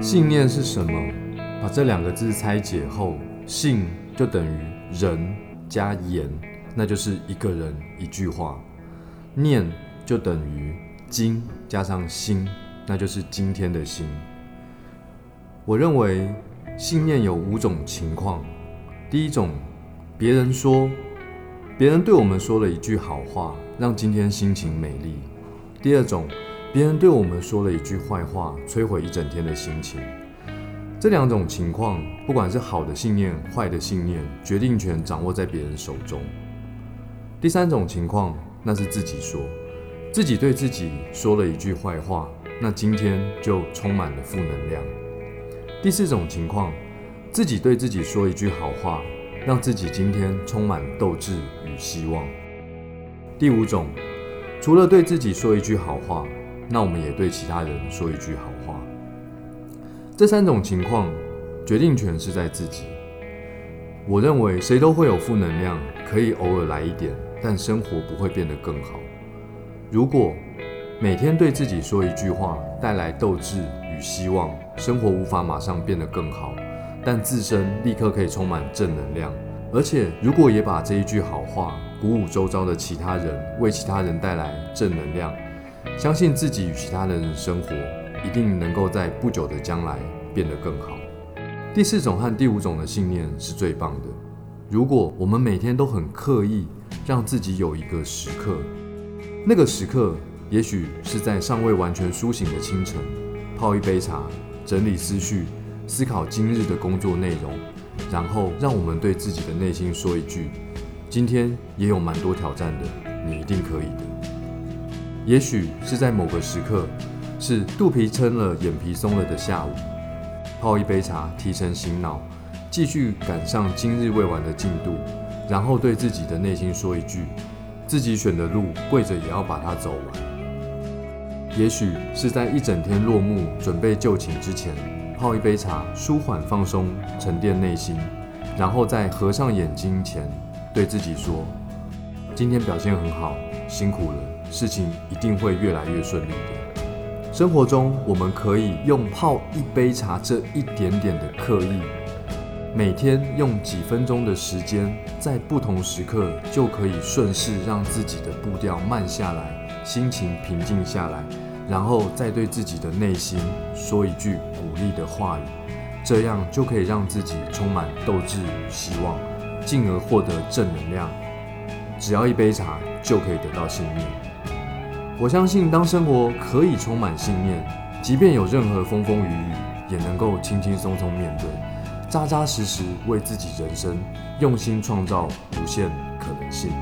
信念是什么？把这两个字拆解后，信就等于人加言，那就是一个人一句话；念就等于今加上心，那就是今天的心。我认为信念有五种情况：第一种，别人说，别人对我们说了一句好话，让今天心情美丽；第二种，别人对我们说了一句坏话，摧毁一整天的心情。这两种情况，不管是好的信念、坏的信念，决定权掌握在别人手中。第三种情况，那是自己说，自己对自己说了一句坏话，那今天就充满了负能量。第四种情况，自己对自己说一句好话，让自己今天充满斗志与希望。第五种，除了对自己说一句好话。那我们也对其他人说一句好话。这三种情况，决定权是在自己。我认为谁都会有负能量，可以偶尔来一点，但生活不会变得更好。如果每天对自己说一句话，带来斗志与希望，生活无法马上变得更好，但自身立刻可以充满正能量。而且，如果也把这一句好话鼓舞周遭的其他人，为其他人带来正能量。相信自己与其他人的生活一定能够在不久的将来变得更好。第四种和第五种的信念是最棒的。如果我们每天都很刻意让自己有一个时刻，那个时刻也许是在尚未完全苏醒的清晨，泡一杯茶，整理思绪，思考今日的工作内容，然后让我们对自己的内心说一句：今天也有蛮多挑战的，你一定可以的。也许是在某个时刻，是肚皮撑了、眼皮松了的下午，泡一杯茶，提神醒脑，继续赶上今日未完的进度，然后对自己的内心说一句：自己选的路，跪着也要把它走完。也许是在一整天落幕、准备就寝之前，泡一杯茶，舒缓放松、沉淀内心，然后在合上眼睛前，对自己说：今天表现很好，辛苦了。事情一定会越来越顺利的。生活中，我们可以用泡一杯茶这一点点的刻意，每天用几分钟的时间，在不同时刻就可以顺势让自己的步调慢下来，心情平静下来，然后再对自己的内心说一句鼓励的话语，这样就可以让自己充满斗志与希望，进而获得正能量。只要一杯茶，就可以得到幸运。我相信，当生活可以充满信念，即便有任何风风雨雨，也能够轻轻松松面对，扎扎实实为自己人生用心创造无限可能性。